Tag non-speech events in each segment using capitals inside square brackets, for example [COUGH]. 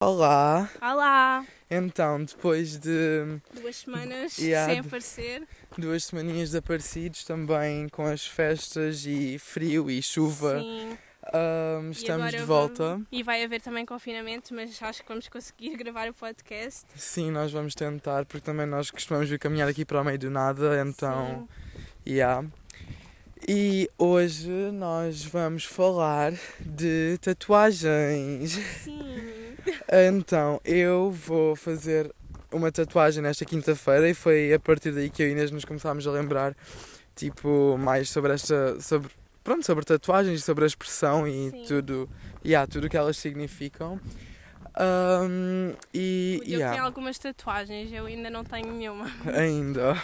Olá! Olá! Então, depois de Duas semanas Yeah. sem aparecer. duas semaninhas desaparecidos, também com as festas e frio e chuva, Sim. E estamos de volta. vamos- E vai haver também confinamento, mas acho que vamos conseguir [LAUGHS] gravar o podcast. Sim, nós vamos tentar, porque também nós costumamos vir caminhar aqui para o meio do nada, então, yeah. E hoje nós vamos falar de tatuagens. Sim. Então, eu vou fazer uma tatuagem nesta quinta-feira e foi a partir daí que eu e Inês nos começámos a lembrar, tipo, mais sobre esta, sobre, pronto, sobre tatuagens, sobre a expressão e Sim. tudo, yeah, tudo o que elas significam. Ahm, e, Diogo yeah, tem algumas tatuagens, eu ainda não tenho nenhuma. ainda.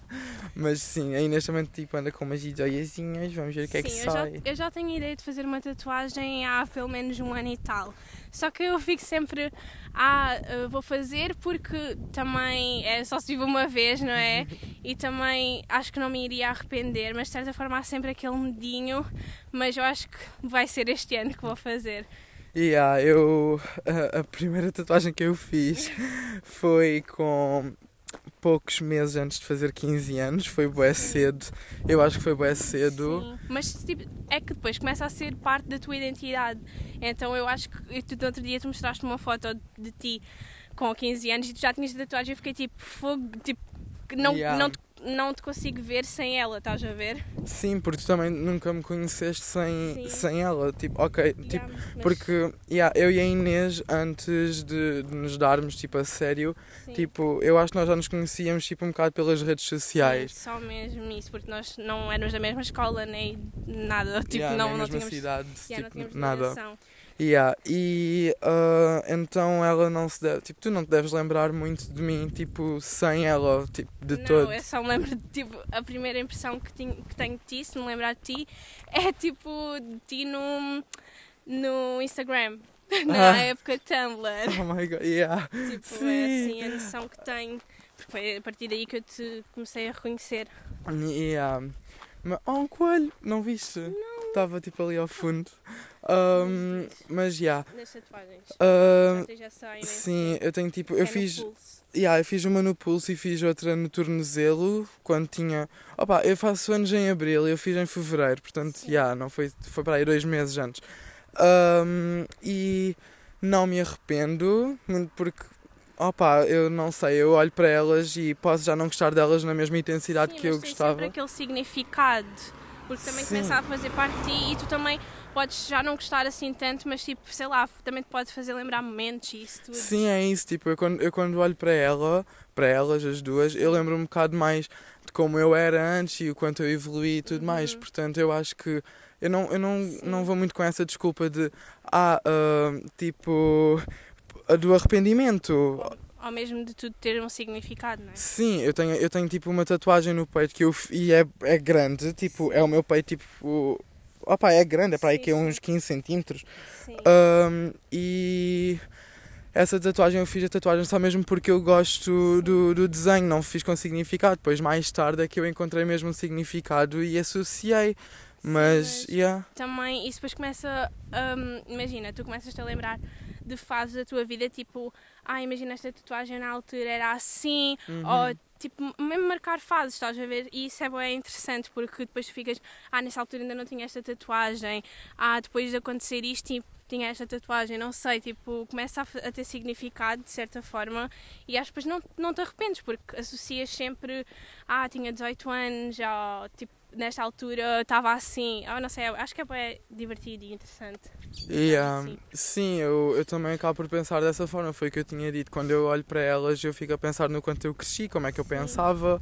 [LAUGHS] Mas sim, a Inês também, tipo, anda com umas ideiazinhas, vamos ver o que é que Sim, eu já, sai. eu já tenho a ideia de fazer uma tatuagem há pelo menos um ano e tal. Só que eu fico sempre, ah, eu vou fazer porque também é só se vive uma vez, não é? [LAUGHS] E também acho que não me iria arrepender, mas de certa forma há sempre aquele medinho. Mas eu acho que vai ser este ano que vou fazer. Yeah, eu, a, a primeira tatuagem que eu fiz [LAUGHS] foi com poucos meses antes de fazer 15 anos, foi bué cedo, eu acho que foi bué cedo. Sim. Mas tipo, é que depois começa a ser parte da tua identidade. Então eu acho que e tu, no outro dia tu mostraste uma foto de ti com 15 anos e tu já tinhas tatuagem e eu fiquei tipo, fogo, tipo, que não, Yeah. não, te, não te consigo ver sem ela, estás a ver? Sim, porque tu também nunca me conheceste sem, Sim. sem ela, tipo, ok, tipo, Yeah, mas- porque yeah, eu e a Inês, antes de, de nos darmos, tipo, a sério, sim. tipo, eu acho que nós já nos conhecíamos, tipo, um bocado pelas redes sociais. Sim, só mesmo isso, porque nós não éramos da mesma escola nem nada, [LAUGHS] tipo, Yeah, não, não tínhamos, cidade, yeah, não tipo, tínhamos nada. ligação. Yeah, e ah, então ela não se deve, tipo, tu não te deves lembrar muito de mim, tipo, sem ela, tipo, de não, todo. eu só me lembro de tipo, a primeira impressão que, tinha, que tenho de ti, se me lembrar de ti, é tipo de ti no, no Instagram, [LAUGHS] na Ah. época Tumblr. Oh my god, yeah. Tipo, Sim. é assim a noção que tenho. Porque foi a partir daí que eu te comecei a reconhecer. yeah. Mas, oh, um coelho, não viste? Estava tipo ali ao fundo. Um, mas, já. Nas tatuagens. Yeah. Vocês já né? sim, eu tenho tipo, É eu no fiz, yeah, eu fiz uma no pulso e fiz outra no tornozelo quando tinha. Opa, eu faço anos em abril e eu fiz em fevereiro, portanto, já, não foi, foi para aí dois meses antes. Um, e não me arrependo, porque, opa, eu não sei, eu olho para elas e posso já não gostar delas na mesma intensidade Sim, que eu mas tem gostava. sempre aquele significado. Porque também Sim. começa a fazer parte de ti e tu também podes já não gostar assim tanto, mas tipo, sei lá, também te pode fazer lembrar momentos e isso tudo. Sim, é isso. Tipo, eu quando, eu quando olho para ela, para elas, as duas, eu lembro um bocado mais de como eu era antes e o quanto eu evoluí e tudo mais. Uhum. Portanto, eu acho que eu não, eu não, Sim. não vou muito com essa desculpa de, ah, ah, tipo, do arrependimento. Ou mesmo de tudo ter um significado, não é? Sim, eu tenho, eu tenho tipo uma tatuagem no peito que eu, e é, é grande, tipo, é o meu peito, tipo, opa, é grande, é para aí Sim, que é sim. uns 15 centímetros. Sim. Um, e essa tatuagem eu fiz a tatuagem só mesmo porque eu gosto do, do desenho, não fiz com significado. Depois, mais tarde, é que eu encontrei mesmo um significado e associei. Mas, mas- yeah. Também, isso depois começa, hum, imagina, tu começas a lembrar de fases da tua vida, tipo, ah, imagina esta tatuagem na altura era assim, Uhum. ou tipo, mesmo marcar fases, estás a ver? E isso é bem interessante porque depois tu ficas, ah, nessa altura ainda não tinha esta tatuagem, ah, depois de acontecer isto, tipo, tinha esta tatuagem, não sei, tipo, começa a, a ter significado de certa forma e acho que depois não, não te arrependes porque associas sempre, ah, tinha 18 anos, ou tipo, nesta altura estava assim, ah, não sei, acho que é bem divertido e interessante. Yeah. Sim. Sim, eu, eu também acabo por pensar dessa forma. Foi o que eu tinha dito. Quando eu olho para elas, eu fico a pensar no quanto eu cresci, como é que eu pensava.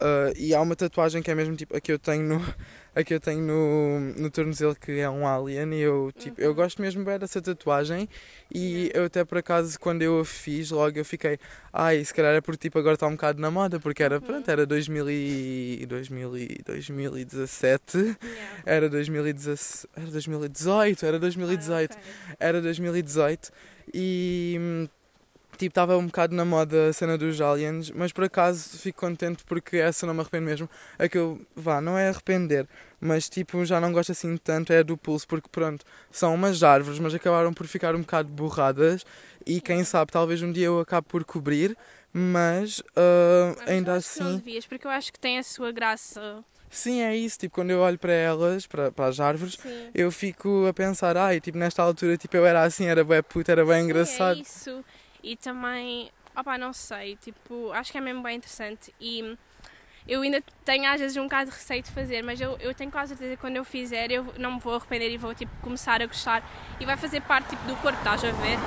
Uh, e há uma tatuagem que é mesmo tipo a que eu tenho no, [LAUGHS] a que eu tenho no, no tornozelo que é um alien. E eu, tipo, eu Uhum. gosto mesmo bem dessa tatuagem. E eu até por acaso, quando eu a fiz, logo eu fiquei, ai, se calhar é porque tipo agora está um bocado na moda, porque era, Uhum. pronto, era 2000 e, 2000 e, 2017. Yeah. Era 2017, era 2018, era 2018, Ah, ok. era 2018 e tipo, estava um bocado na moda a cena dos aliens, mas por acaso fico contente porque essa não me arrependo mesmo. A que eu, vá, não é arrepender, mas tipo, já não gosto assim tanto, é do pulso, porque pronto, são umas árvores, mas acabaram por ficar um bocado borradas e quem sabe, talvez um dia eu acabe por cobrir, mas uh, ainda assim. Não devias, porque eu acho que tem a sua graça. Sim, é isso. Tipo, quando eu olho para elas, para, para as árvores, Sim. eu fico a pensar, ai, tipo, nesta altura, tipo, eu era assim, era bem puta, era bem Sim, é engraçado. É isso. E também, opá, não sei, tipo, acho que é mesmo bem interessante. E eu ainda tenho às vezes um bocado de receio de fazer, mas eu, eu tenho quase certeza que quando eu fizer eu não me vou arrepender e vou tipo, começar a gostar e vai fazer parte tipo, do corpo, estás a ver?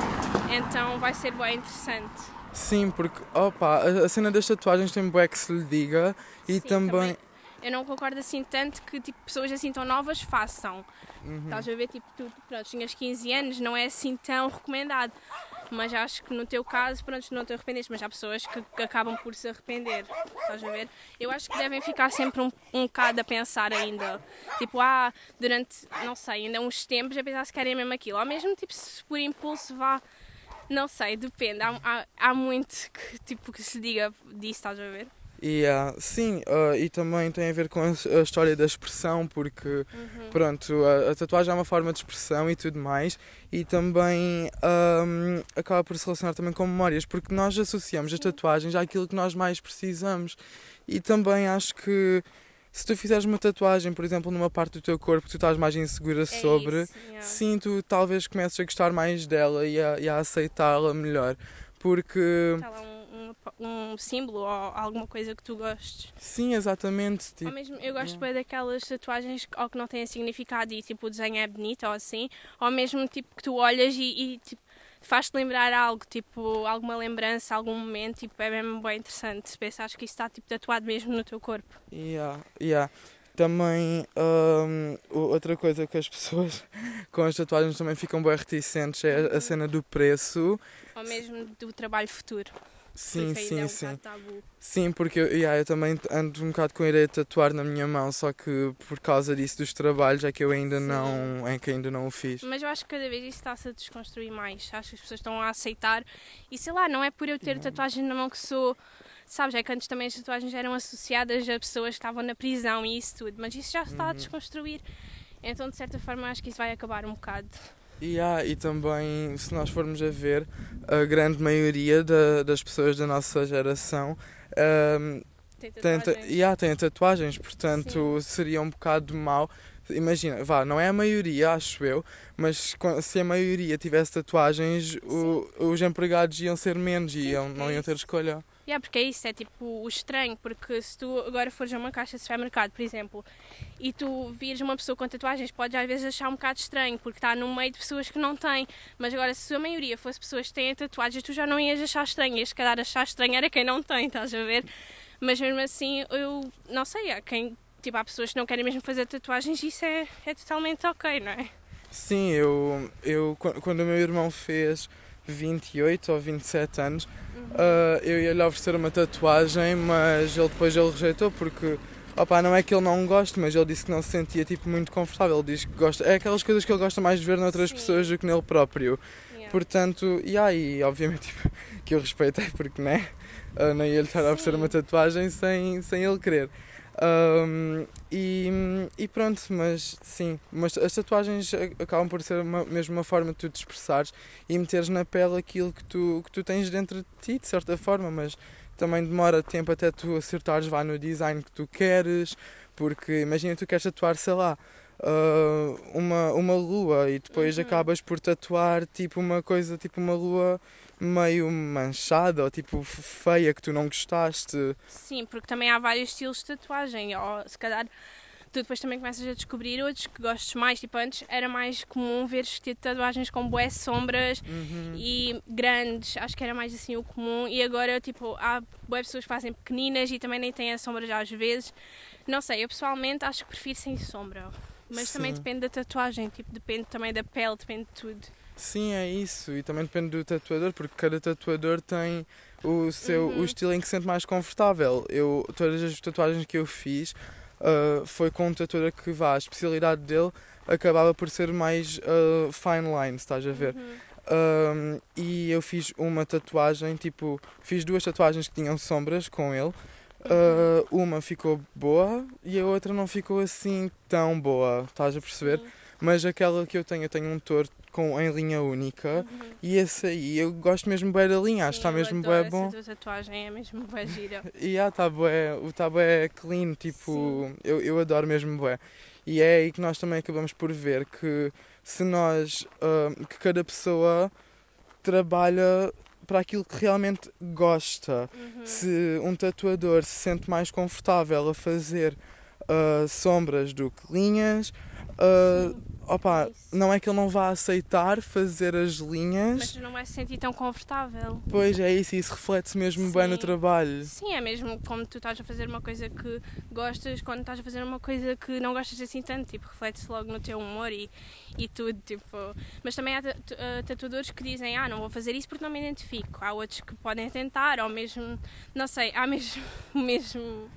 Então vai ser bem interessante. Sim, porque opa, a, cena das tatuagens tem bué que se lhe diga e Sim, também... também... Eu não concordo assim tanto que tipo, pessoas assim tão novas façam. Uhum. Estás a ver, tipo, tu pronto, tinhas 15 anos, não é assim tão recomendado mas acho que no teu caso, pronto, não te arrependeste, mas há pessoas que, que, acabam por se arrepender, estás a ver? Eu acho que devem ficar sempre um, um bocado a pensar ainda, tipo, ah, durante, não sei, ainda uns tempos a pensar se querem mesmo aquilo, ou mesmo, tipo, se por impulso vá, não sei, depende, há, há, há muito que, tipo, que se diga disso, estás a ver? Yeah, sim, uh, e também tem a ver com a, a história da expressão, porque uhum. pronto, a, a, tatuagem é uma forma de expressão e tudo mais, e também um, acaba por se relacionar também com memórias, porque nós associamos as tatuagens àquilo que nós mais precisamos. E também acho que se tu fizeres uma tatuagem, por exemplo, numa parte do teu corpo que tu estás mais insegura é sobre, isso, yeah. sim, tu talvez comeces a gostar mais dela e a, a aceitá-la melhor. Porque. Tá um símbolo ou alguma coisa que tu gostes. Sim, exatamente. Tipo, ou mesmo, eu gosto bem daquelas tatuagens ou que não têm significado e tipo o desenho é bonito ou assim, ou mesmo tipo que tu olhas e, e tipo, faz-te lembrar algo, tipo alguma lembrança, algum momento, tipo, é mesmo bem interessante. Se pensares que isso está tipo, tatuado mesmo no teu corpo. Yeah, yeah. Também, um, outra coisa que as [LAUGHS] pessoas com as tatuagens também ficam bem reticentes é a cena do preço. Ou mesmo do trabalho futuro. Sim, sim, é um sim. Sim, porque eu, yeah, eu também ando um bocado com a ideia de tatuar na minha mão, só que por causa disso dos trabalhos é que eu ainda sim. não é que ainda não o fiz. Mas eu acho que cada vez isso está-se a desconstruir mais. Acho que as pessoas estão a aceitar. E sei lá, não é por eu ter tatuagem na mão que sou. Sabes, é que antes também as tatuagens eram associadas a pessoas que estavam na prisão e isso tudo, mas isso já está uhum. a desconstruir. Então, de certa forma, acho que isso vai acabar um bocado. E, há, e também, se nós formos a ver, a grande maioria da, das pessoas da nossa geração um, tem, tatuagens. Tem, yeah, tem tatuagens, portanto Sim. seria um bocado mau. Imagina, vá, não é a maioria, acho eu, mas se a maioria tivesse tatuagens, o, os empregados iam ser menos e iam, não iam ter escolha. Yeah, porque é isso, é tipo o estranho, porque se tu agora fores a uma caixa de supermercado, por exemplo, e tu vires uma pessoa com tatuagens, podes às vezes achar um bocado estranho, porque está no meio de pessoas que não têm. Mas agora, se a maioria fosse pessoas que têm tatuagens, tu já não ias achar estranho, ias calhar achar estranho era quem não tem, estás a ver? Mas mesmo assim, eu não sei, há quem, tipo, há pessoas que não querem mesmo fazer tatuagens e isso é, é totalmente ok, não é? Sim, eu, eu quando o meu irmão fez 28 ou 27 anos, Uh, eu ia lhe oferecer uma tatuagem, mas ele depois ele rejeitou porque opa, não é que ele não goste, mas ele disse que não se sentia tipo, muito confortável. Ele diz que gosta. É aquelas coisas que ele gosta mais de ver noutras Sim. pessoas do que nele próprio. Yeah. Portanto, e aí, obviamente tipo, [LAUGHS] que eu respeitei porque né? Uh, não ia lhe estar a oferecer uma tatuagem sem, sem ele querer. Um, e, e, pronto, mas sim, mas as tatuagens acabam por ser uma, mesmo uma forma de tu te expressares e meteres na pele aquilo que tu, que tu tens dentro de ti, de certa forma, mas também demora tempo até tu acertares vá no design que tu queres, porque imagina tu queres tatuar, sei lá, uh, uma, uma lua e depois uhum. acabas por tatuar tipo uma coisa, tipo uma lua meio manchada ou tipo feia que tu não gostaste. Sim, porque também há vários estilos de tatuagem, ou se calhar tu depois também começas a descobrir outros que gostes mais. Tipo, antes era mais comum ver tipo tatuagens com boas sombras uhum. e grandes, acho que era mais assim o comum. E agora, tipo, há boas pessoas que fazem pequeninas e também nem têm a sombra já às vezes. Não sei, eu pessoalmente acho que prefiro sem sombra. Mas Sim. também depende da tatuagem, tipo, depende também da pele, depende de tudo. Sim, é isso. E também depende do tatuador, porque cada tatuador tem o seu uhum. o estilo em que se sente mais confortável. Eu, todas as tatuagens que eu fiz uh, foi com um tatuador que vá, a especialidade dele acabava por ser mais uh, fine line, estás a ver? Uhum. Um, e eu fiz uma tatuagem, tipo, fiz duas tatuagens que tinham sombras com ele. Uh, uma ficou boa e a outra não ficou assim tão boa, estás a perceber? Sim. Mas aquela que eu tenho, eu tenho um touro com, em linha única Uhum. e esse aí eu gosto mesmo bem da linha, acho que está mesmo bem bom. Essa tua tatuagem é mesmo bem gira. [LAUGHS] E ah, tá bué, o tá bué clean, tipo, eu, eu adoro mesmo bué. E é aí que nós também acabamos por ver que se nós, ah, que cada pessoa trabalha para aquilo que realmente gosta. Uhum. Se um tatuador se sente mais confortável a fazer ah, sombras do que linhas, ah, Sim, opa, isso. não é que ele não vá aceitar fazer as linhas, Mas não vais se sentir tão confortável. pois é isso, e isso reflete-se mesmo bem no Sim. trabalho. Sim, é mesmo como tu estás a fazer uma coisa que gostas, quando estás a fazer uma coisa que não gostas assim tanto, tipo, reflete-se logo no teu humor e, e tudo, tipo... Mas também há eh, tatuadores que dizem, ah, não vou fazer isso porque não me identifico. Há outros que podem tentar, ou mesmo, não sei, há mesmo, [LAUGHS] mesmo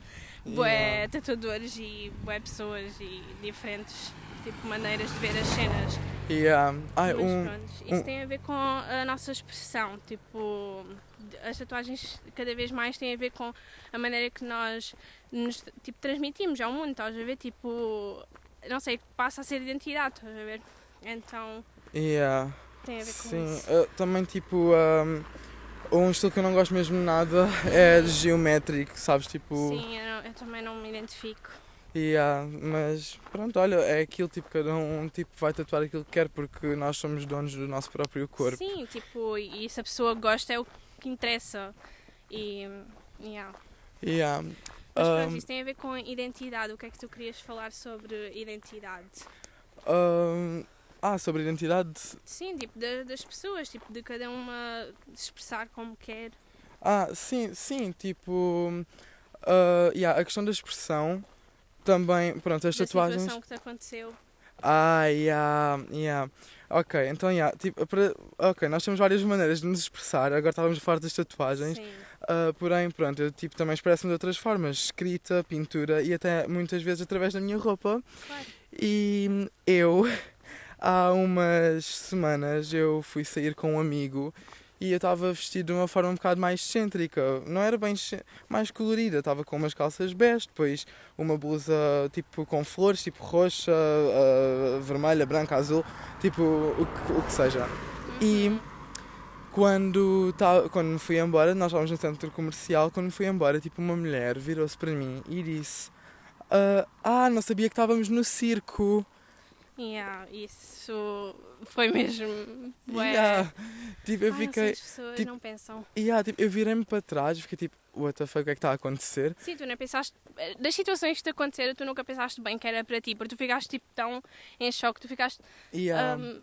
bué Yeah. tatuadores e bué pessoas e diferentes, tipo, maneiras de ver as cenas. Yeah. Ai, Mas um, pronto, isso um- tem a ver com a nossa expressão. Tipo, as tatuagens cada vez mais têm a ver com a maneira que nós nos tipo, transmitimos ao mundo, estás a ver? Tipo, não sei, passa a ser identidade, estás a ver? Então yeah. tem a ver com Sim, isso. uh, também tipo um, um estilo que eu não gosto mesmo nada [LAUGHS] é geométrico, sabes? Tipo, Sim, eu, não- eu também não me identifico. yeah, mas pronto, olha, é aquilo tipo, cada um tipo, vai tatuar aquilo que quer porque nós somos donos do nosso próprio corpo. Sim, tipo, e se a pessoa gosta é o que interessa. E, yeah. Yeah. Mas pronto, Um, isso tem a ver com identidade. O que é que tu querias falar sobre identidade? um, ah, sobre identidade. Sim, tipo, da- das pessoas, tipo, de cada uma se expressar como quer. Ah, sim, sim, tipo. Uh, yeah, a questão da expressão também. Pronto, as da tatuagens. situação que te aconteceu. Ah, yeah, yeah. Ok, então, yeah, tipo, para, ok, nós temos várias maneiras de nos expressar. Agora estávamos a falar das tatuagens. Sim. Ah, porém, pronto, eu tipo, também expresso-me de outras formas. Escrita, pintura e até muitas vezes através da minha roupa. Claro. E eu, há umas semanas, eu fui sair com um amigo e eu estava vestido de uma forma um bocado mais excêntrica. Não era bem mais colorida. Estava com umas calças bege, depois uma blusa tipo com flores, tipo roxa, ah, vermelha, branca, azul, tipo o que, o que seja. E quando, tá, quando me fui embora, nós estávamos no centro comercial, quando me fui embora, tipo uma mulher virou-se para mim e disse ah, ah, não sabia que estávamos no circo. Yeah, isso foi mesmo. Bué. Yeah. Tipo, eu Ai, fiquei. As pessoas tipo- não pensam. Yeah, tipo, eu virei-me para trás e fiquei tipo, what the fuck, o que é que está a acontecer? Sim, tu nem pensaste. Das situações que te aconteceram, tu nunca pensaste bem que era para ti, porque tu ficaste tipo tão em choque, tu ficaste. Yeah. "Hum,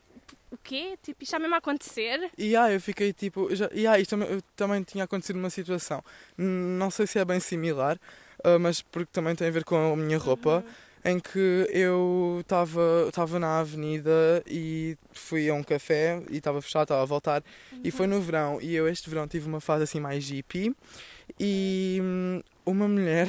o quê? Tipo, isto está mesmo a acontecer? E yeah, eu fiquei tipo. Já, yeah, isto também, também tinha acontecido uma situação. Não sei se é bem similar, ah, mas porque também tem a ver com a minha roupa. Uhum. Em que eu estava na avenida e fui a um café e estava fechado, estava a voltar. E foi no verão. E eu este verão tive uma fase assim mais hippie. E hum, uma mulher,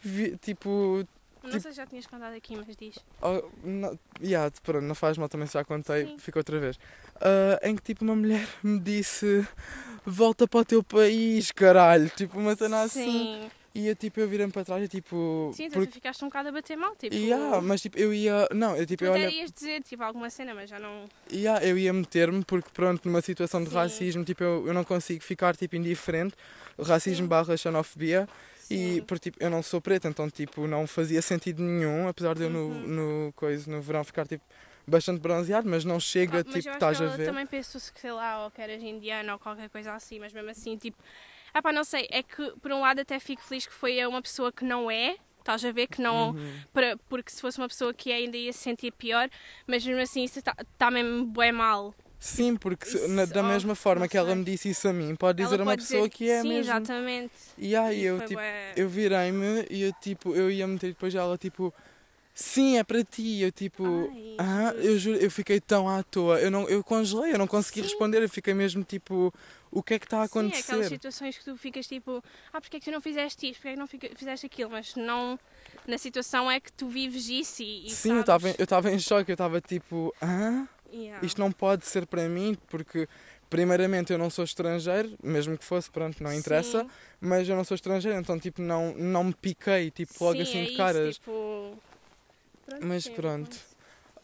[LAUGHS] tipo. Não Tipo- sei se já tinhas contado aqui, mas diz. Oh, não, yeah, pronto, não faz mal também, se já contei, Sim. fica outra vez. Ah, em que tipo uma mulher me disse: Volta para o teu país, caralho. Tipo uma cena assim. E eu tipo, eu virei-me para trás e tipo. Sim, tu porque- ficaste um bocado a bater mal, tipo. Yeah, mas tipo, eu ia. Não, eu tipo, Tu eu até olha. ias dizer tipo alguma cena, mas já não. Yeah, eu ia meter-me porque pronto, numa situação de Sim. racismo, tipo, eu, eu não consigo ficar tipo indiferente. Racismo Sim. barra xenofobia. E Sim. porque tipo, eu não sou preta, então tipo, não fazia sentido nenhum, apesar de eu no, Uhum. no, coisa, no verão ficar tipo bastante bronzeado, mas não chega, Ah, mas tipo, estás que a ver. também pensou se sei lá, ou que eras indiana ou qualquer coisa assim, mas mesmo assim, tipo, ah pá, não sei, é que por um lado até fico feliz que foi uma pessoa que não é, estás a ver que não, Uhum. para, porque se fosse uma pessoa que é, ainda ia se sentir pior, mas mesmo assim isso está tá mesmo bué mal. Sim, porque Isso, na- da oh, mesma forma que ela me disse isso a mim, pode dizer Ela a uma pessoa dizer- que é Sim, mesmo. exatamente. E aí eu tipo, bué- eu virei-me e eu tipo, eu ia meter depois ela tipo, sim, é para ti. Eu tipo, Ai, ah, eu juro, eu fiquei tão à toa. Eu não, eu congelei, eu não consegui Sim. responder, eu fiquei mesmo tipo, o que é que está a Sim, é aquelas acontecer? situações que tu ficas tipo, ah, porque é que tu não fizeste isto, porque é que não fizeste aquilo, mas não, na situação é que tu vives isso e, e Sim, eu sabes. estava eu estava em choque, eu estava tipo, ah? Yeah. isto não pode ser para mim, porque primeiramente eu não sou estrangeiro, mesmo que fosse, pronto, não interessa, Sim. mas eu não sou estrangeiro, então tipo não, não me piquei, tipo logo Sim, assim é de isso, caras. tipo, pronto, Mas sim, pronto.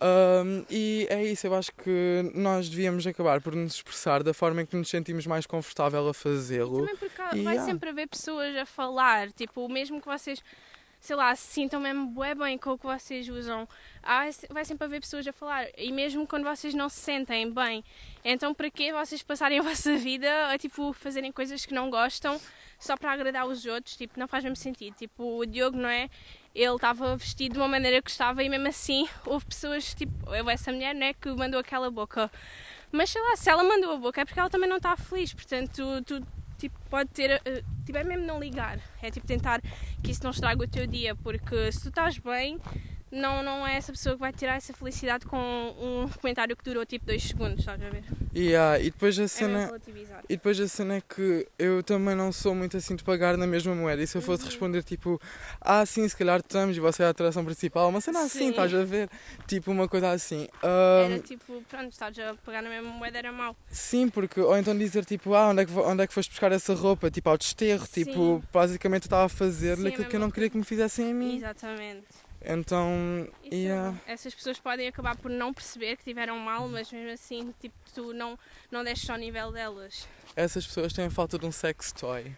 Um, e é isso, eu acho que nós devíamos acabar por nos expressar da forma em que nos sentimos mais confortável a fazê-lo. também porque E vai yeah. sempre haver pessoas a falar, tipo, mesmo que vocês, sei lá, se sintam mesmo bué bem com o que vocês usam, há, vai sempre haver pessoas a falar. E mesmo quando vocês não se sentem bem, então para que vocês passarem a [LAUGHS] vossa vida a, tipo, fazerem coisas que não gostam só para agradar os outros? Tipo, não faz mesmo sentido. Tipo, o Diogo, não é? Ele estava vestido de uma maneira que estava e mesmo assim houve pessoas, tipo, eu, essa mulher, né, que mandou aquela boca. Mas sei lá, se ela mandou a boca é porque ela também não está feliz, portanto, tu, tu tipo, pode ter, eh, tipo, é mesmo não ligar, é tipo tentar que isso não estrague o teu dia, porque se tu estás bem, não, não é essa pessoa que vai tirar essa felicidade com um comentário que durou tipo dois segundos, estás a ver? E, ah, e depois a É cena. relativizar. E depois a cena é que eu também não sou muito assim de pagar na mesma moeda. E se eu fosse Uhum. responder tipo, ah sim, se calhar estamos e você é a atração principal, uma cena assim, Sim. estás a ver? Tipo uma coisa assim. Ah, Era tipo, pronto, estás a pagar na mesma moeda, era mau. Sim, porque, ou então dizer tipo, ah, onde é que, onde é que foste buscar essa roupa? Tipo, ao desterro, Sim. tipo, basicamente eu estava a fazer-lhe a aquilo que eu não queria que me fizessem a mim. Exatamente. Então, Isso, yeah. Essas pessoas podem acabar por não perceber que tiveram mal, mas mesmo assim, tipo, tu não, não desces ao nível delas. essas pessoas têm falta de um sex toy.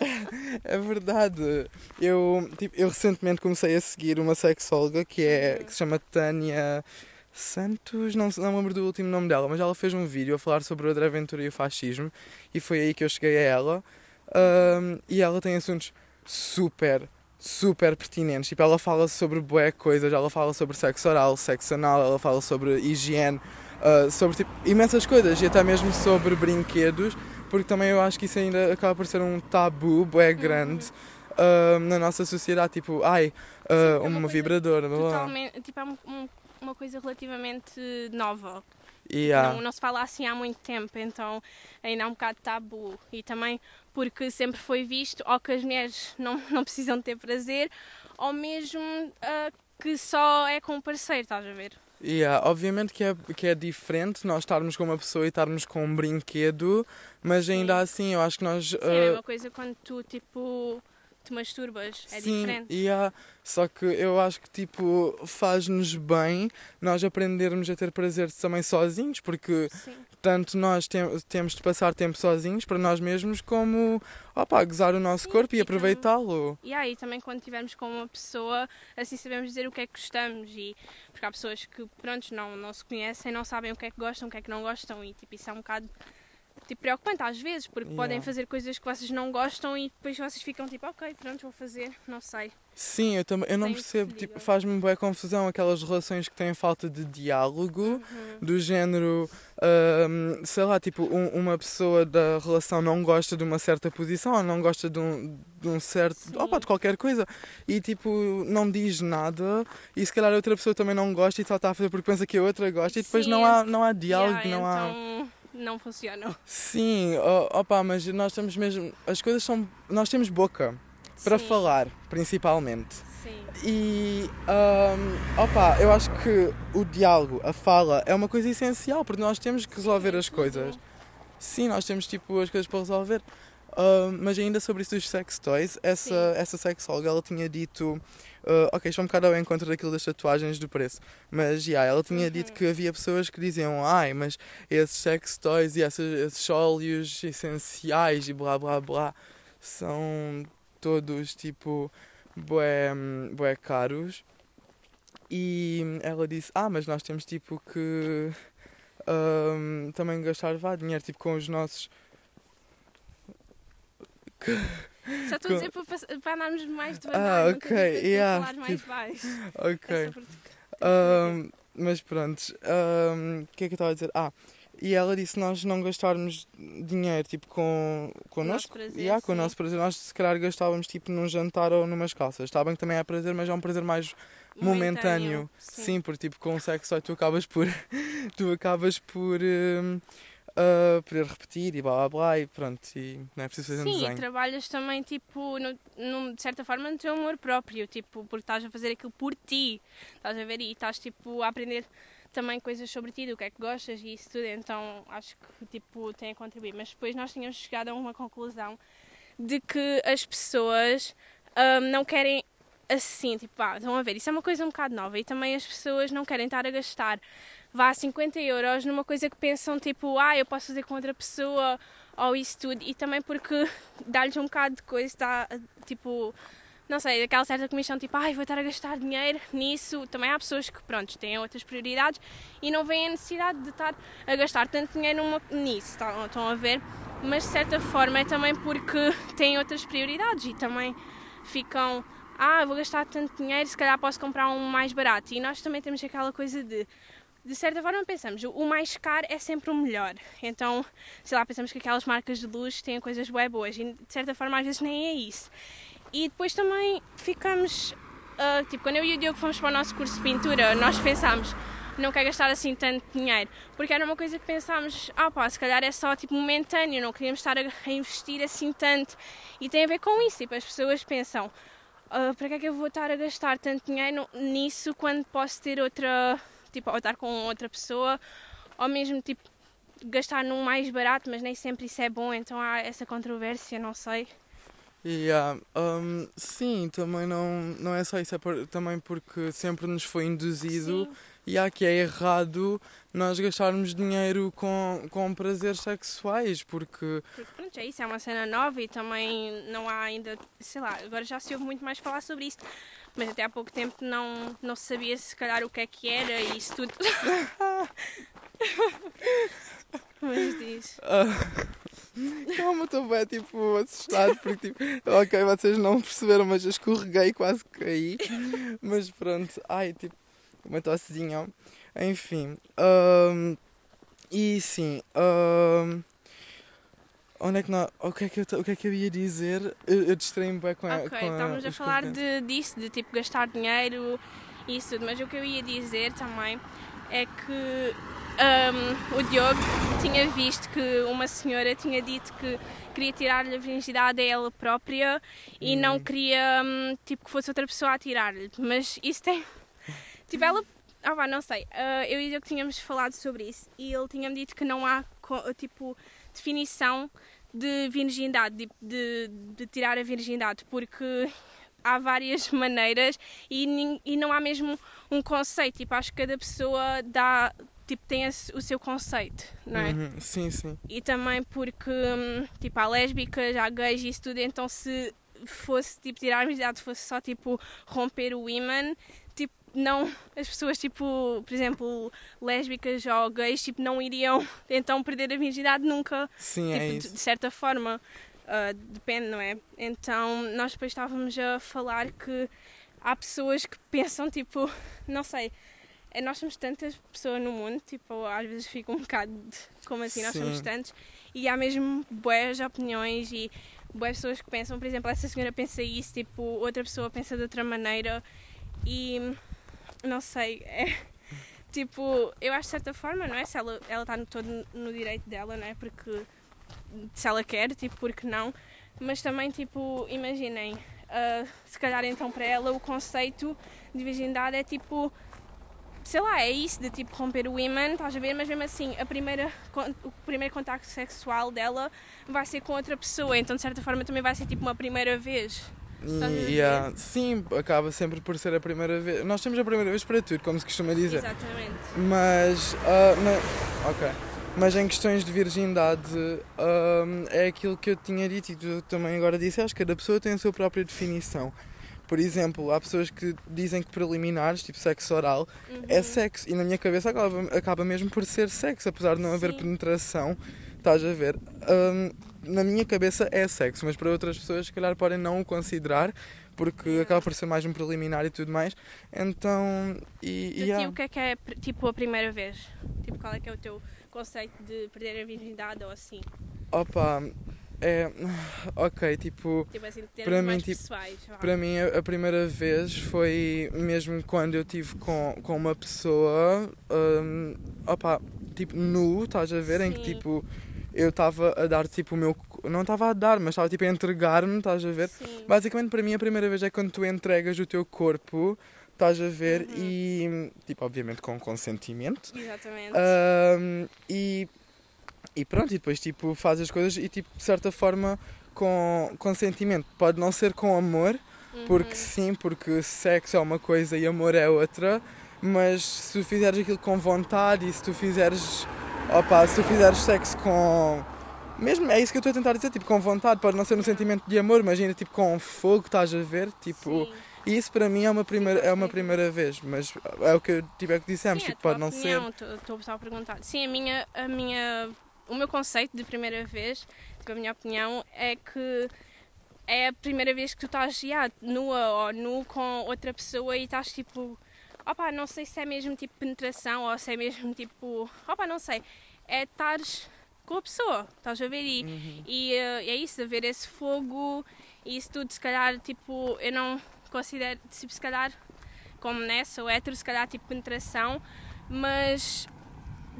[LAUGHS] é verdade. Eu, tipo, eu recentemente comecei a seguir uma sexóloga que, é, que se chama Tânia Santos, não, não me lembro do último nome dela, mas ela fez um vídeo a falar sobre o André Ventura e o fascismo e foi aí que eu cheguei a ela. Ahm, e ela tem assuntos super, super pertinentes. Tipo, ela fala sobre bué coisas, ela fala sobre sexo oral, sexo anal, ela fala sobre higiene, ah, sobre tipo, imensas coisas e até mesmo sobre brinquedos, porque também eu acho que isso ainda acaba por ser um tabu bué grande ah, na nossa sociedade. Tipo, ai, ah, Uhum. é uma uma vibradora. Totalmente, tipo, é um- uma coisa relativamente nova. Yeah. Não, não se fala assim há muito tempo, então ainda é um bocado tabu. E também porque sempre foi visto ou que as mulheres não, [LAUGHS] não precisam ter prazer, ou mesmo ah, que só é com o parceiro, estás a ver? Yeah, obviamente que é, que é diferente nós estarmos com uma pessoa e estarmos com um brinquedo, mas ainda Sim. assim eu acho que nós. Sim, é a ah, coisa quando tu, tipo, te masturbas, é Sim, diferente. yeah. só que eu acho que tipo faz-nos bem nós aprendermos a ter prazer também sozinhos, porque Sim. tanto nós tem- temos de passar tempo sozinhos para nós mesmos, como opa, gozar o nosso Sim, corpo e e aproveitá-lo. E aí também quando estivermos com uma pessoa, assim sabemos dizer o que é que gostamos e porque há pessoas que pronto, não, não se conhecem, não sabem o que é que gostam, o que é que não gostam e tipo, isso é um bocado tipo, preocupante às vezes, porque Yeah. podem fazer coisas que vocês não gostam e depois vocês ficam tipo, ok, pronto, vou fazer, não sei. Sim, eu também, eu não Tem percebo, tipo, faz-me boa confusão aquelas relações que têm falta de diálogo. Uhum. do género, ahm, sei lá, tipo, um- uma pessoa da relação não gosta de uma certa posição ou não gosta de um, de um certo. Sim. opa, de qualquer coisa e tipo, não diz nada e se calhar a outra pessoa também não gosta e só está a fazer porque pensa que a outra gosta e depois Sim, não há, não há diálogo, Yeah, não há. Não funcionam. Sim, opa, mas nós temos mesmo. As coisas são. Nós temos boca para Sim, falar, principalmente. Sim. E ahm, opa, eu acho que o diálogo, a fala, é uma coisa essencial porque nós temos que resolver as coisas. Sim, nós temos tipo as coisas para resolver. Ahm, mas ainda sobre isso dos sex toys, essa, essa sexóloga ela tinha dito. Ah, ok, isto é um bocado ao encontro daquilo das tatuagens do preço. Mas yeah, ela tinha dito Uhum. que havia pessoas que diziam: ai, mas esses sex toys e esses, esses óleos essenciais e blá blá blá são todos tipo bué, bué caros. E ela disse: Ah, mas nós temos tipo que ahm, também gastar vá, dinheiro tipo com os nossos. Só estou a dizer para, para andarmos mais devagar. Ah, ok, yeah, falares mais tipo, baixo. Ok. É porque- Ahm, mas pronto, o que é que eu estava a dizer? Ah, e ela disse nós não gastarmos dinheiro tipo com Com o nosso connosco. prazer, Yeah, com o sim. nosso prazer. Nós se calhar gastávamos tipo num jantar ou numas calças. Está bem que também é prazer, mas é um prazer mais momentâneo. Sim, porque tipo com o sexo tu acabas por. [LAUGHS] tu acabas por. hum, ah, poder repetir e blá blá blá e pronto. E não é preciso fazer um Sim, e desenho. trabalhas também, tipo, no, no- de certa forma, no teu amor próprio, tipo, porque estás a fazer aquilo por ti, estás a ver, e estás, tipo, a aprender também coisas sobre ti, do que é que gostas e isso tudo, então acho que tipo tem a contribuir. Mas depois nós tínhamos chegado a uma conclusão de que as pessoas um, não querem assim, tipo, vá, estão a ver, isso é uma coisa um bocado nova e também as pessoas não querem estar a gastar vá 50 euros numa coisa que pensam tipo, ah, eu posso fazer com outra pessoa ou isso tudo e também porque [LAUGHS] dá-lhes um bocado de coisa, está tipo não sei, aquela certa comissão tipo, ai, vou estar a gastar dinheiro nisso. Também há pessoas que, pronto, têm outras prioridades e não veem a necessidade de estar a gastar tanto dinheiro numa, nisso, estão, estão a ver? Mas de certa forma é também porque [LAUGHS] têm outras prioridades e também ficam, ah, vou gastar tanto dinheiro, se calhar posso comprar um mais barato. E nós também temos aquela coisa de, de certa forma pensamos, o mais caro é sempre o melhor. Então, sei lá, pensamos que aquelas marcas de luz têm coisas bem boas e de certa forma às vezes nem é isso. E depois também ficamos, uh, tipo, quando eu e o Diogo fomos para o nosso curso de pintura, nós pensámos, não quer gastar assim tanto dinheiro, porque era uma coisa que pensámos, ah pá, se calhar é só tipo momentâneo, não queríamos estar a, a investir assim tanto. E tem a ver com isso, tipo, as pessoas pensam, uh, para que é que eu vou estar a gastar tanto dinheiro nisso quando posso ter outra, tipo, ou estar com outra pessoa, ou mesmo tipo gastar num mais barato, mas nem sempre isso é bom, então há essa controvérsia, não sei. Yeah, um, sim, também não, não é só isso, é por, também porque sempre nos foi induzido sim. e há que é errado nós gastarmos dinheiro com, com prazeres sexuais, porque... Porque pronto, é isso, é uma cena nova e também não há ainda, sei lá, agora já se ouve muito mais falar sobre isso, mas até há pouco tempo não, não sabia se calhar o que é que era e isso tudo. [LAUGHS] mas diz. Calma, estou bem tipo assustado porque tipo, ok, vocês não perceberam, mas eu escorreguei, quase caí. Mas pronto, ai, tipo, uma tossezinha. Enfim. Um, e sim. Um, onde é que não, o, que é que eu, o que é que eu ia dizer? Eu, eu distraí-me bem com a. Ok, com estávamos a, a falar de, disso, de tipo gastar dinheiro e isso tudo, mas o que eu ia dizer também é que um, o Diogo tinha visto que uma senhora tinha dito que queria tirar-lhe a virgindade a ela própria e não uhum. queria um, tipo, que fosse outra pessoa a tirar-lhe. Mas isso tem. [LAUGHS] Tipo, ela. Ah, vá, não sei. Uh, eu e o Diogo tínhamos falado sobre isso e ele tinha-me dito que não há tipo definição de virgindade, de, de, de tirar a virgindade, porque há várias [LAUGHS] maneiras e, e não há mesmo um conceito. Tipo, acho que cada pessoa dá tipo, tem o seu conceito, não é? Uhum, sim, sim. E também porque, hum, tipo, há lésbicas, há gays e isso tudo, então se fosse, tipo, tirar a virgindade, fosse só, tipo, romper o tipo, não, as pessoas, tipo, por exemplo, lésbicas ou gays, tipo, não iriam, então, perder a virgindade nunca. Sim, tipo, é isso. De, certa forma, uh, depende, não é? Então, nós depois estávamos a falar que há pessoas que pensam, tipo, não sei é, nós somos tantas pessoas no mundo, tipo, às vezes fica um bocado de, como assim, nós Sim. somos tantos, e há mesmo boas opiniões e boas pessoas que pensam, por exemplo, essa senhora pensa isso, tipo, outra pessoa pensa de outra maneira, e não sei, é [LAUGHS] tipo, eu acho de certa forma, não é? Se ela, ela está no, todo no direito dela, não é? Porque se ela quer, tipo, porque não? Mas também, tipo, imaginem, uh, se calhar então para ela o conceito de virgindade é tipo sei lá, é isso de tipo romper o imã, estás a ver? Mas mesmo assim, a primeira, o primeiro contacto sexual dela vai ser com outra pessoa, então de certa forma também vai ser tipo uma primeira vez. E, yeah, sim, acaba sempre por ser a primeira vez. Nós temos a primeira vez para tudo, como se costuma dizer. Exatamente. Mas, uh, na... ok. Mas em questões de virgindade, uh, é aquilo que eu tinha dito e tu também agora disse, acho que cada pessoa tem a sua própria definição. Por exemplo, há pessoas que dizem que preliminares, tipo sexo oral, é uhum. é sexo. E na minha cabeça acaba, acaba mesmo por ser sexo, apesar de não haver Sim. penetração. Estás a ver? Um, na minha cabeça é sexo, mas para outras pessoas, se calhar, podem não o considerar, porque acaba por ser mais um preliminar e tudo mais. Então. E, e o que é que é tipo a primeira vez? Tipo, qual é que é o teu conceito de perder a virgindade ou assim? Opa, é. [SIGHS] Ok, tipo. tipo assim, para mim, tipo, pessoais, para mim, a, a, primeira vez foi mesmo quando eu tive com, com uma pessoa. Um, opa, tipo, nu, estás a ver? Sim. Em que tipo. Eu estava a dar tipo o meu. Não estava a dar, mas estava tipo a entregar-me, estás a ver? Sim. Basicamente, para mim, a primeira vez é quando tu entregas o teu corpo estás a ver? E, tipo, obviamente com consentimento. Exatamente. E, e pronto, e depois, tipo, faz as coisas e, tipo, de certa forma, com consentimento. Pode não ser com amor, porque sim, porque sexo é uma coisa e amor é outra, mas se tu fizeres aquilo com vontade e se tu fizeres, opa, se tu fizeres sexo com... Mesmo, é isso que eu estou a tentar dizer, tipo, com vontade, pode não ser um sentimento de amor, mas ainda tipo com fogo, estás a ver, tipo... Sim. Isso para mim é uma primeira, é uma primeira vez, mas é o que eu tiver que dissemos, Sim, tipo, pode não ser. opinião, Estou só a perguntar. Sim, a minha, a minha, o meu conceito de primeira vez, tipo, a minha opinião, é que é a primeira vez que tu estás yeah, nua ou nu com outra pessoa e estás tipo, opa, não sei se é mesmo tipo penetração ou se é mesmo tipo, opa, não sei, é estares com a pessoa, estás a ver? E, Uhum. e eh, é isso, haver esse fogo e isso tudo, se calhar, tipo, eu não considero, tipo, se calhar, como nessa, ou hétero, se calhar, tipo, penetração, mas,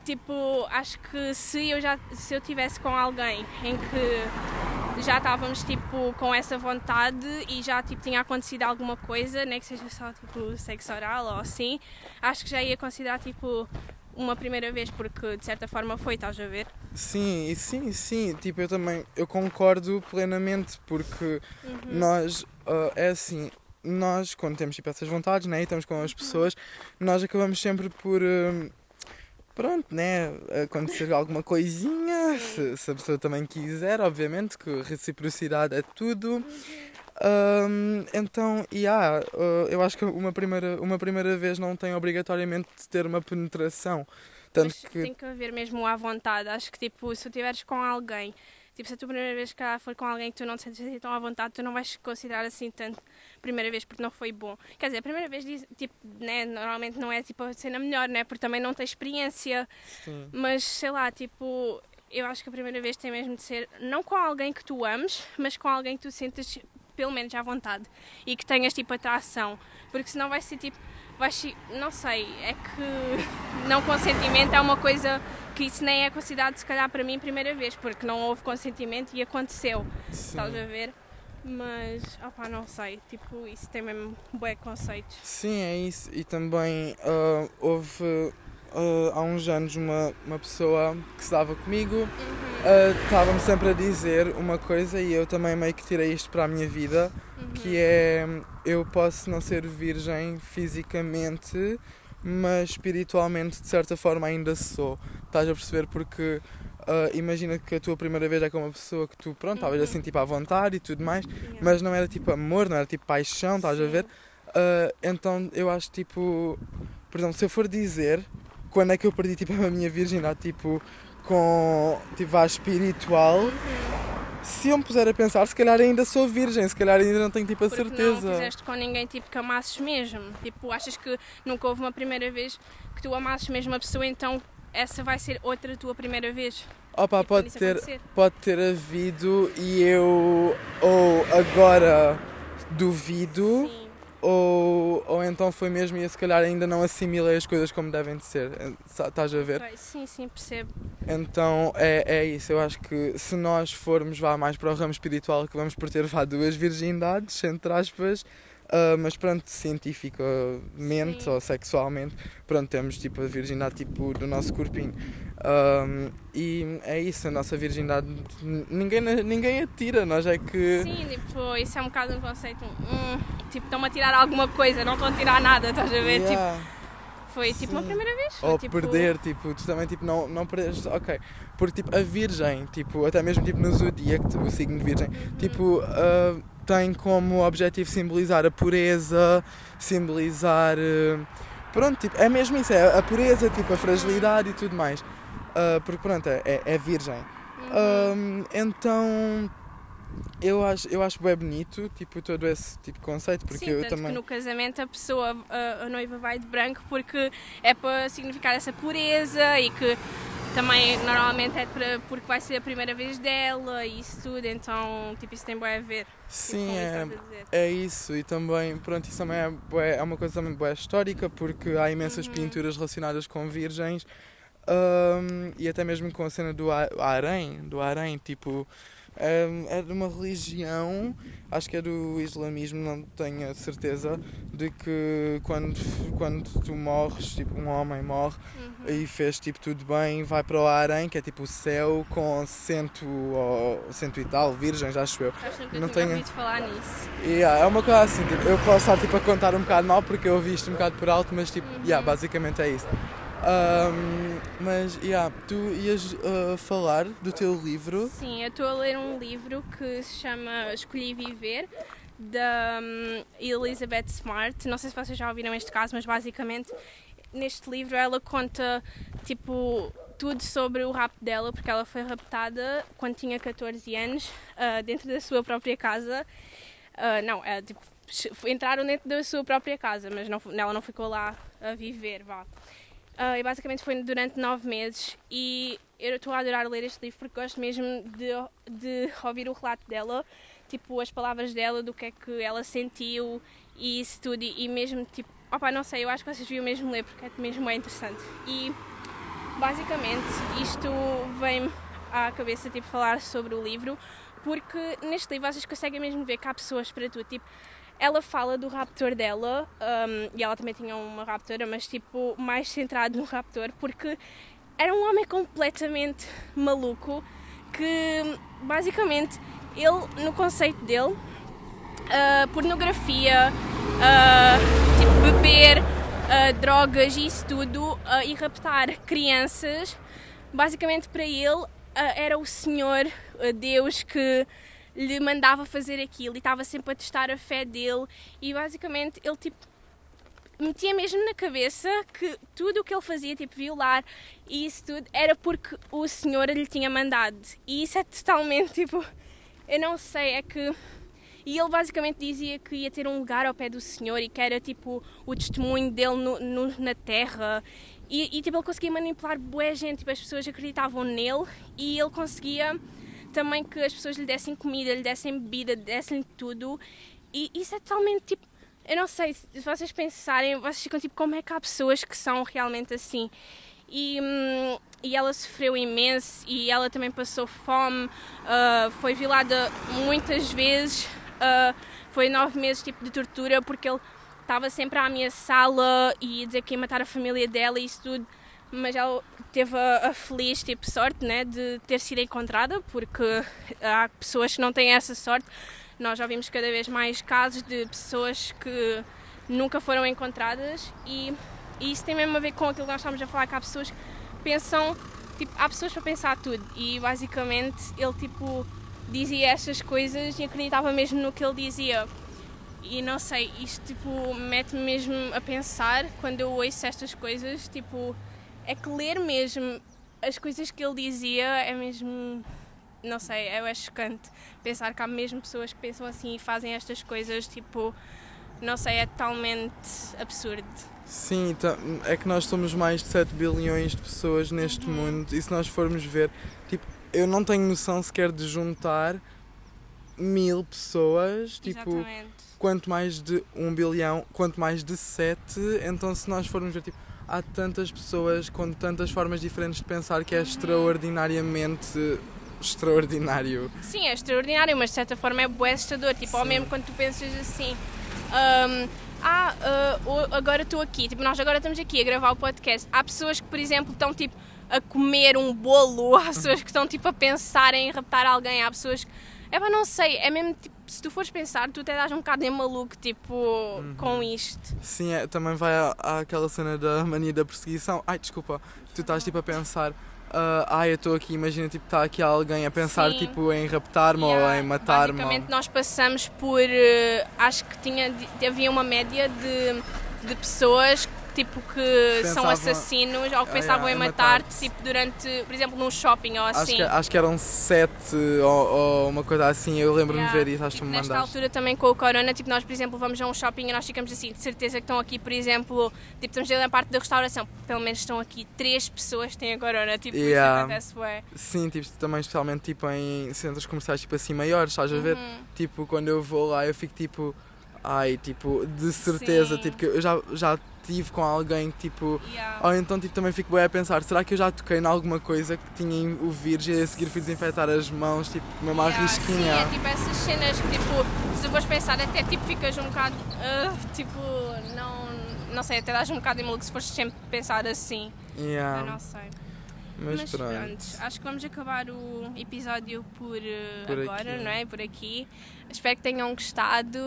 tipo, acho que se eu já, se eu tivesse com alguém em que já estávamos, tipo, com essa vontade e já, tipo, tinha acontecido alguma coisa, nem que seja só, tipo, sexo oral ou assim, acho que já ia considerar, tipo, uma primeira vez, porque de certa forma foi, estás a ver? Sim, e sim, sim, tipo, eu também, eu concordo plenamente, porque nós, ah, é assim, nós, quando temos tipo essas vontades, né, e estamos com as pessoas, nós acabamos sempre por, hum, pronto, né, acontecer alguma coisinha, se, se a pessoa também quiser, obviamente, que reciprocidade é tudo. Hum, então, e há, eu acho que uma primeira, uma primeira vez não tem obrigatoriamente de ter uma penetração. Tanto Mas que tem que haver mesmo à vontade. Acho que tipo, se tu estiveres com alguém, tipo, se a tua primeira vez que for com alguém que tu não te sentes assim tão à vontade, tu não vais considerar assim tanto primeira vez porque não foi bom. Quer dizer, a primeira vez tipo, né, normalmente não é tipo a cena melhor, né? Porque também não tens experiência. Sim. Mas sei lá, tipo, eu acho que a primeira vez tem mesmo de ser não com alguém que tu ames, mas com alguém que tu sintas pelo menos à vontade e que tenhas tipo atração, porque senão vai ser tipo, ser, não sei, é que não consentimento é uma coisa que isso nem é considerado se calhar para mim primeira vez, porque não houve consentimento e aconteceu, estás a ver? Mas, opá, não sei, tipo, isso tem mesmo bué conceitos. Sim, é isso. E também ah, houve ah, há uns anos uma, uma pessoa que se dava comigo, ah, estava-me sempre a dizer uma coisa e eu também meio que tirei isto para a minha vida, que é eu posso não ser virgem fisicamente, mas espiritualmente de certa forma ainda sou. Estás a perceber? Porque ah, imagina que a tua primeira vez é com uma pessoa que tu, pronto, estavas assim tipo à vontade e tudo mais, Yeah. mas não era tipo amor, não era tipo paixão, estás a Sim. ver? Uh, então eu acho tipo, por exemplo, se eu for dizer quando é que eu perdi tipo a minha virgindade tipo com tipo a espiritual, se eu me puser a pensar, se calhar ainda sou virgem, se calhar ainda não tenho tipo a Porque não certeza. fizeste com ninguém tipo que amasses mesmo. Tipo, achas que nunca houve uma primeira vez que tu amasses mesmo a pessoa, então essa vai ser outra tua primeira vez. Opa, Tipo, pode ter, acontecer. pode ter havido e eu ou agora duvido Sim. Ou, ou então foi mesmo e eu se calhar ainda não assimilei as coisas como devem de ser. Estás a ver? Sim, sim, percebo. Então é, é isso, eu acho que se nós formos vá mais para o ramo espiritual, que vamos por ter vá duas virgindades, entre aspas, ah, mas pronto, cientificamente Sim. ou sexualmente, pronto, temos tipo a virgindade tipo do nosso corpinho. Ahm, e é isso, a nossa virgindade ninguém, ninguém a tira, nós é que. Sim, tipo, isso é um bocado um conceito. Hum, tipo, estão-me a tirar alguma coisa, não estão a tirar nada, estás a ver? Tipo, Yeah. foi tipo uma sim. primeira vez. Foi, Ou tipo, perder, tipo, tu também tipo, não, não perdes, ok. Porque tipo, a virgem, tipo, até mesmo tipo, no zodíaco, o signo de virgem, tipo, ah, tem como objetivo simbolizar a pureza, simbolizar. ah, pronto, tipo, é mesmo isso, é a pureza, tipo, a fragilidade e tudo mais. Ah, porque pronto, é, é- é virgem. Uhum. Ahm, então. Eu acho, eu acho bem bonito, tipo, todo esse tipo de conceito, porque Sim, eu também. que no casamento a pessoa, a, a noiva vai de branco porque é para significar essa pureza e que também normalmente é para, porque vai ser a primeira vez dela e isso tudo, então tipo isso tem bem a ver. tipo, Sim, isso é. É isso, e também, pronto, isso também é, bué- é uma coisa também bué histórica, porque há imensas Uhum. pinturas relacionadas com virgens, ahm, e até mesmo com a cena do ha- harém, do harém, tipo, É, de uma religião, acho que é do islamismo, não tenho a certeza, de que quando, quando tu morres, tipo um homem morre Uhum. e fez tipo tudo bem, vai para o Arém, que é tipo o céu com cento, ou, cento e tal virgens, acho eu. Acho que Não tenho- ouvido falar nisso. Yeah, é uma coisa assim, tipo, eu posso estar tipo, a contar um bocado mal porque eu ouvi isto um bocado por alto, mas tipo, yeah, basicamente é isso. Ahm, mas yeah, tu ias ah, falar do teu livro. Sim, eu estou a ler um livro que se chama Escolhi Viver, da hum, Elizabeth Smart. Não sei se vocês já ouviram este caso, mas basicamente neste livro ela conta tipo tudo sobre o rapto dela, porque ela foi raptada quando tinha 14 anos, ah, dentro da sua própria casa. Ah, não, é, tipo, entraram dentro da sua própria casa, mas não, ela não ficou lá a viver, vá. Ah, e basicamente foi durante nove meses e eu estou a adorar ler este livro porque gosto mesmo de, de ouvir o relato dela, tipo as palavras dela, do que é que ela sentiu e isso tudo e, mesmo tipo, opa, não sei, eu acho que vocês deviam mesmo ler porque é mesmo bem interessante. E basicamente isto vem-me à cabeça tipo falar sobre o livro porque neste livro vocês conseguem mesmo ver que há pessoas para tudo, tipo ela fala do raptor dela um, e ela também tinha uma raptora, mas tipo mais centrado no raptor porque era um homem completamente maluco que basicamente ele no conceito dele uh, pornografia, uh, tipo beber, uh, drogas e isso tudo uh, e raptar crianças, basicamente para ele uh, era o Senhor, uh, Deus que lhe mandava fazer aquilo e estava sempre a testar a fé dele e basicamente ele tipo metia mesmo na cabeça que tudo o que ele fazia, tipo violar e isso tudo, era porque o Senhor lhe tinha mandado. E isso é totalmente [LAUGHS] tipo, eu não sei, é que. E ele basicamente dizia que ia ter um lugar ao pé do Senhor e que era tipo o testemunho dele no, no- na terra. E, e tipo, ele conseguia manipular boa gente, tipo, as pessoas acreditavam nele e ele conseguia também que as pessoas lhe dessem comida, lhe dessem bebida, dessem tudo. E isso é totalmente tipo. Eu não sei, se vocês pensarem, vocês ficam tipo, como é que há pessoas que são realmente assim? E, hum, e ela sofreu imenso e ela também passou fome, ah, foi violada muitas vezes, ah, foi nove meses tipo de tortura porque ele estava sempre a ameaçá-la e dizer que ia matar a família dela e isso tudo, mas ela teve a, a feliz tipo, sorte né, de ter sido encontrada porque há pessoas que não têm essa sorte. Nós já vimos cada vez mais casos de pessoas que nunca foram encontradas e, e isso tem mesmo a ver com aquilo que nós estamos a falar, que há pessoas que pensam, tipo, há pessoas para pensar tudo e basicamente ele tipo dizia estas coisas e acreditava mesmo no que ele dizia. E não sei, isto tipo mete-me mesmo a pensar quando eu ouço estas coisas, tipo, é que ler mesmo as coisas que ele dizia é mesmo não sei, é chocante pensar que há mesmo pessoas que pensam assim e fazem estas coisas, tipo, não sei, é totalmente absurdo. Sim, tá- é que nós somos mais de 7 bilhões de pessoas neste Uhum. mundo e se nós formos ver, tipo, eu não tenho noção sequer de juntar mil pessoas, tipo, Exatamente. quanto mais de um bilhão, quanto mais de sete, então se nós formos ver, tipo, há tantas pessoas com tantas formas diferentes de pensar que é extraordinariamente extraordinário. Sim, é extraordinário, mas de certa forma é bué assustador. Tipo, ao Sim. mesmo quando tu pensas assim, hum, ah, o- agora estou aqui, tipo, nós agora estamos aqui a gravar o podcast. Há pessoas que, por exemplo, estão tipo a comer um bolo, [LAUGHS] há pessoas que estão tipo a pensar em raptar alguém, há pessoas que. É pá, não sei, é mesmo tipo, se tu fores pensar, tu até dás um bocado de maluco, tipo, com isto. Sim, é, também vai à- àquela cena da mania da perseguição. Ai, desculpa, tu estás tipo a pensar. ah, ai, eu estou aqui, imagina, tipo, está aqui alguém a pensar Sim. tipo em raptar-me ou Yeah, em matar-me. Basicamente, nós passamos por. eh, acho que tinha, havia uma média de, de pessoas tipo que são assassinos ou que Ah, pensavam yeah, em em matar-te, matar-te. tipo, durante, por exemplo, num shopping ou Acho assim. que, acho que eram sete ou, ou uma coisa assim, eu lembro-me Yeah. de ver isso, acho que Tipo, me nesta mandaste. altura também com o corona, tipo, nós, por exemplo, vamos a um shopping e nós ficamos assim, de certeza que estão aqui, por exemplo, tipo, estamos ali na parte da restauração, pelo menos estão aqui três pessoas que têm a corona, tipo, Yeah. isso acontece bué. Sim, tipo, também especialmente tipo, em centros comerciais tipo assim maiores, estás a ver? Uhum. Tipo, quando eu vou lá eu fico tipo, Ai, tipo, de certeza, Sim. tipo, que eu já, já com alguém que, tipo, Yeah. ou então, tipo, também fico bem a pensar, será que eu já toquei em alguma coisa que tinha o vírus e a seguir fui desinfetar as mãos, tipo, mesmo à Yeah, risquinha? Sim, é tipo essas cenas que tipo, se fores pensar até tipo ficas um bocado, ah, tipo, não, não sei, até dás um bocado de maluco se fores sempre pensar assim. Yeah, Eu não sei. Mas, Mas pronto. pronto, acho que vamos acabar o episódio por, eh, Por agora, aqui. não é? Por aqui. Espero que tenham gostado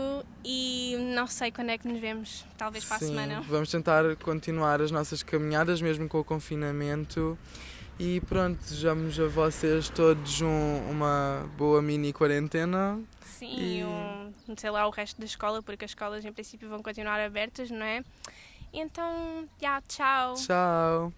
e não sei quando é que nos vemos, talvez para a Sim, semana. vamos tentar continuar as nossas caminhadas, mesmo com o confinamento. E pronto, desejamos a vocês todos um- uma boa mini quarentena. Sim, E- um, sei lá, o resto da escola, porque as escolas em princípio vão continuar abertas, não é? Então, já, tchau. Tchau!